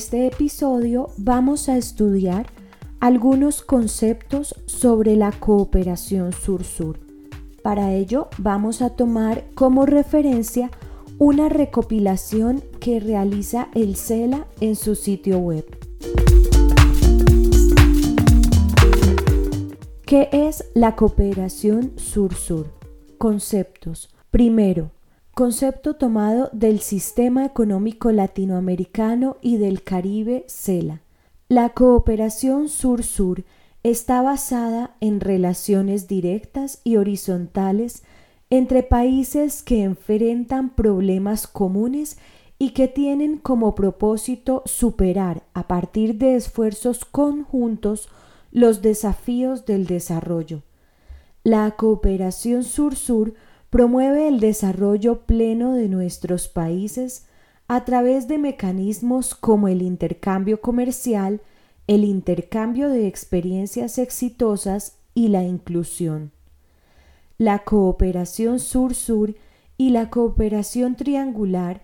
este episodio vamos a estudiar algunos conceptos sobre la cooperación sur-sur. Para ello vamos a tomar como referencia una recopilación que realiza el CELA en su sitio web. ¿Qué es la cooperación sur-sur? Conceptos. Primero, concepto tomado del Sistema Económico Latinoamericano y del Caribe CELA. La cooperación sur-sur está basada en relaciones directas y horizontales entre países que enfrentan problemas comunes y que tienen como propósito superar a partir de esfuerzos conjuntos los desafíos del desarrollo. La cooperación sur-sur promueve el desarrollo pleno de nuestros países a través de mecanismos como el intercambio comercial, el intercambio de experiencias exitosas y la inclusión. La cooperación sur-sur y la cooperación triangular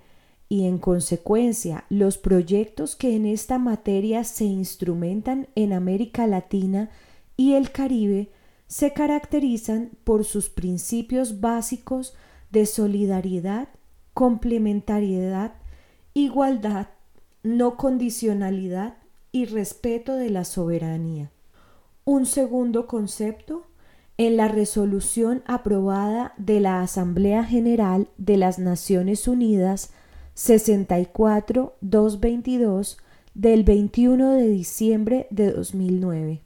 y en consecuencia los proyectos que en esta materia se instrumentan en América Latina y el Caribe se caracterizan por sus principios básicos de solidaridad, complementariedad, igualdad, no condicionalidad y respeto de la soberanía. Un segundo concepto en la resolución aprobada de la Asamblea General de las Naciones Unidas 64-222 del 21 de diciembre de 2009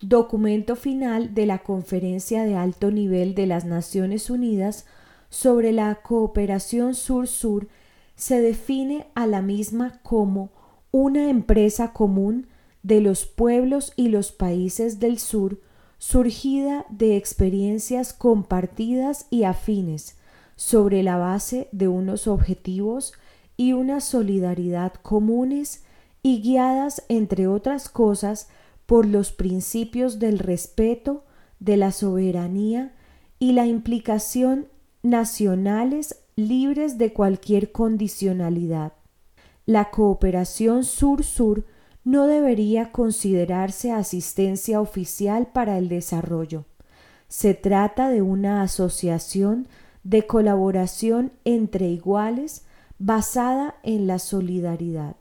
documento final de la Conferencia de Alto Nivel de las Naciones Unidas sobre la cooperación sur-sur se define a la misma como una empresa común de los pueblos y los países del sur surgida de experiencias compartidas y afines sobre la base de unos objetivos y una solidaridad comunes y guiadas, entre otras cosas, por los principios del respeto, de la soberanía y la implicación nacionales libres de cualquier condicionalidad. La cooperación sur-sur no debería considerarse asistencia oficial para el desarrollo. Se trata de una asociación de colaboración entre iguales basada en la solidaridad.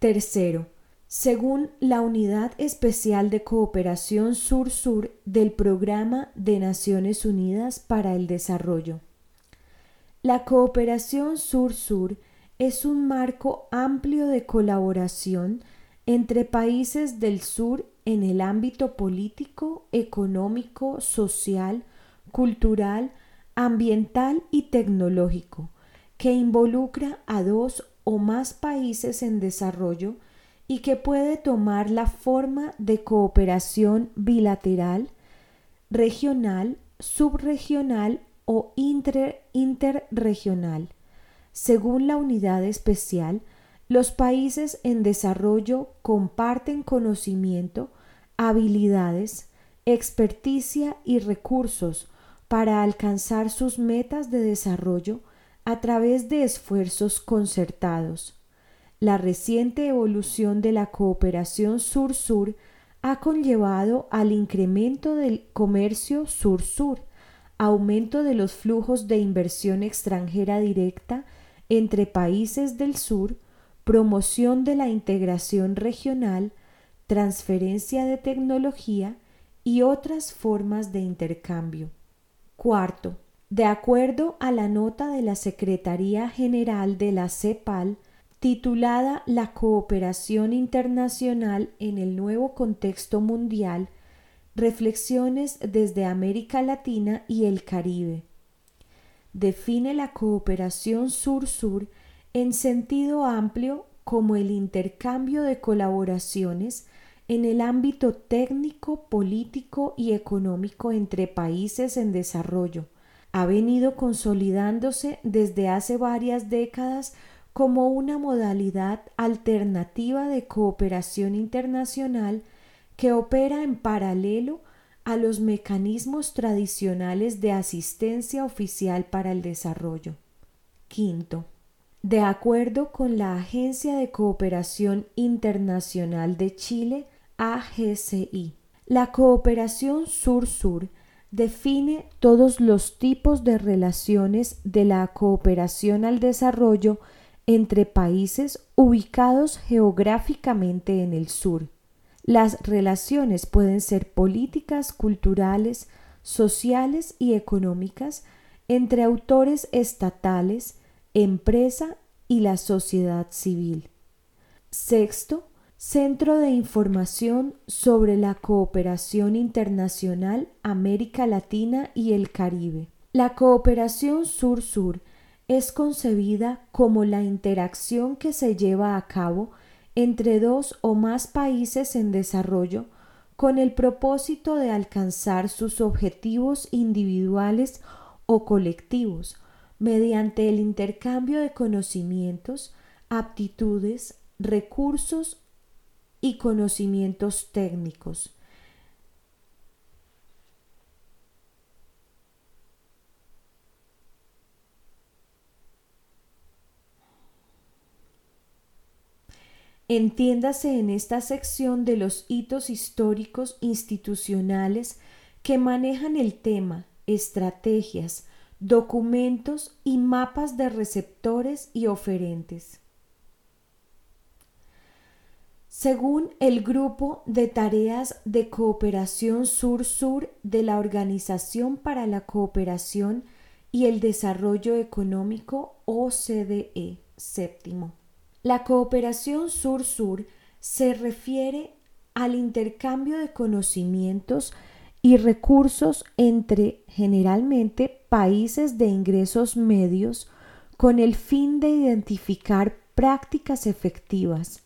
Tercero, según la Unidad Especial de Cooperación Sur-Sur del Programa de Naciones Unidas para el Desarrollo. La cooperación Sur-Sur es un marco amplio de colaboración entre países del sur en el ámbito político, económico, social, cultural, ambiental y tecnológico, que involucra a dos o más países en desarrollo y que puede tomar la forma de cooperación bilateral, regional, subregional o interregional. Según la unidad especial, los países en desarrollo comparten conocimiento, habilidades, experticia y recursos para alcanzar sus metas de desarrollo a través de esfuerzos concertados la reciente evolución de la cooperación sur-sur ha conllevado al incremento del comercio sur-sur, aumento de los flujos de inversión extranjera directa entre países del sur, promoción de la integración regional, transferencia de tecnología y otras formas de intercambio. Cuarto, de acuerdo a la nota de la Secretaría General de la CEPAL, titulada La cooperación internacional en el nuevo contexto mundial, reflexiones desde América Latina y el Caribe. Define la cooperación sur-sur en sentido amplio como el intercambio de colaboraciones en el ámbito técnico, político y económico entre países en desarrollo. Ha venido consolidándose desde hace varias décadas como una modalidad alternativa de cooperación internacional que opera en paralelo a los mecanismos tradicionales de asistencia oficial para el desarrollo. Quinto, De acuerdo con la Agencia de Cooperación Internacional de Chile, AGCI, la cooperación sur-sur define todos los tipos de relaciones de la cooperación al desarrollo entre países ubicados geográficamente en el sur. Las relaciones pueden ser políticas, culturales, sociales y económicas entre autores estatales, empresa y la sociedad civil. Sexto, Centro de Información sobre la Cooperación Internacional América Latina y el Caribe. La cooperación sur-sur es concebida como la interacción que se lleva a cabo entre dos o más países en desarrollo con el propósito de alcanzar sus objetivos individuales o colectivos mediante el intercambio de conocimientos, aptitudes, recursos y conocimientos técnicos. Entiéndase en esta sección de los hitos históricos institucionales que manejan el tema, estrategias, documentos y mapas de receptores y oferentes. Según el Grupo de Tareas de Cooperación Sur-Sur de la Organización para la Cooperación y el Desarrollo Económico OCDE, séptimo. La cooperación sur-sur se refiere al intercambio de conocimientos y recursos entre generalmente países de ingresos medios con el fin de identificar prácticas efectivas.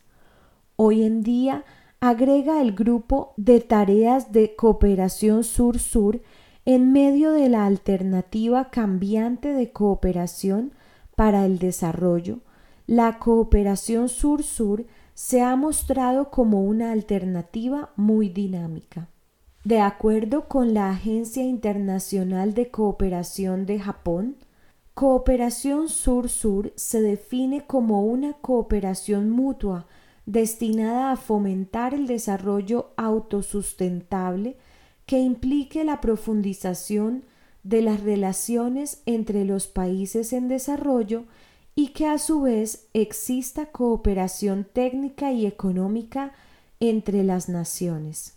Hoy en día agrega el grupo de tareas de cooperación sur-sur en medio de la alternativa cambiante de cooperación para el desarrollo la cooperación sur-sur se ha mostrado como una alternativa muy dinámica. De acuerdo con la Agencia Internacional de Cooperación de Japón, cooperación sur-sur se define como una cooperación mutua destinada a fomentar el desarrollo autosustentable que implique la profundización de las relaciones entre los países en desarrollo y que a su vez exista cooperación técnica y económica entre las naciones.